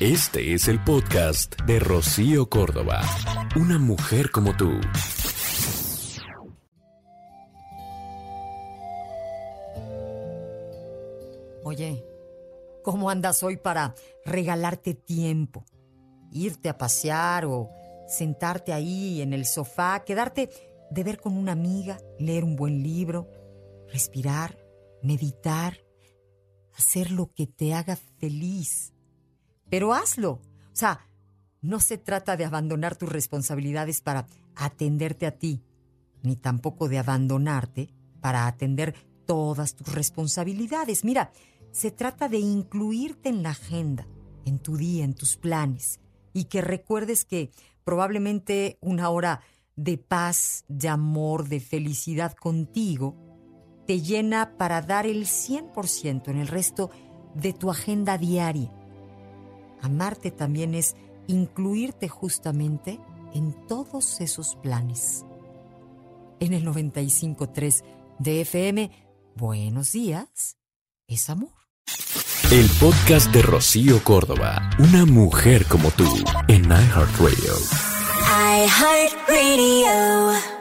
Este es el podcast de Rocío Córdoba. Una mujer como tú. Oye, ¿cómo andas hoy para regalarte tiempo? Irte a pasear o sentarte ahí en el sofá, quedarte de ver con una amiga, leer un buen libro, respirar, meditar, hacer lo que te haga feliz. Pero hazlo. O sea, no se trata de abandonar tus responsabilidades para atenderte a ti, ni tampoco de abandonarte para atender todas tus responsabilidades. Mira, se trata de incluirte en la agenda, en tu día, en tus planes, y que recuerdes que probablemente una hora de paz, de amor, de felicidad contigo, te llena para dar el 100% en el resto de tu agenda diaria. Amarte también es incluirte justamente en todos esos planes. En el 95.3 de FM, buenos días, es amor. El podcast de Rocío Córdoba. Una mujer como tú en iHeartRadio. iHeartRadio.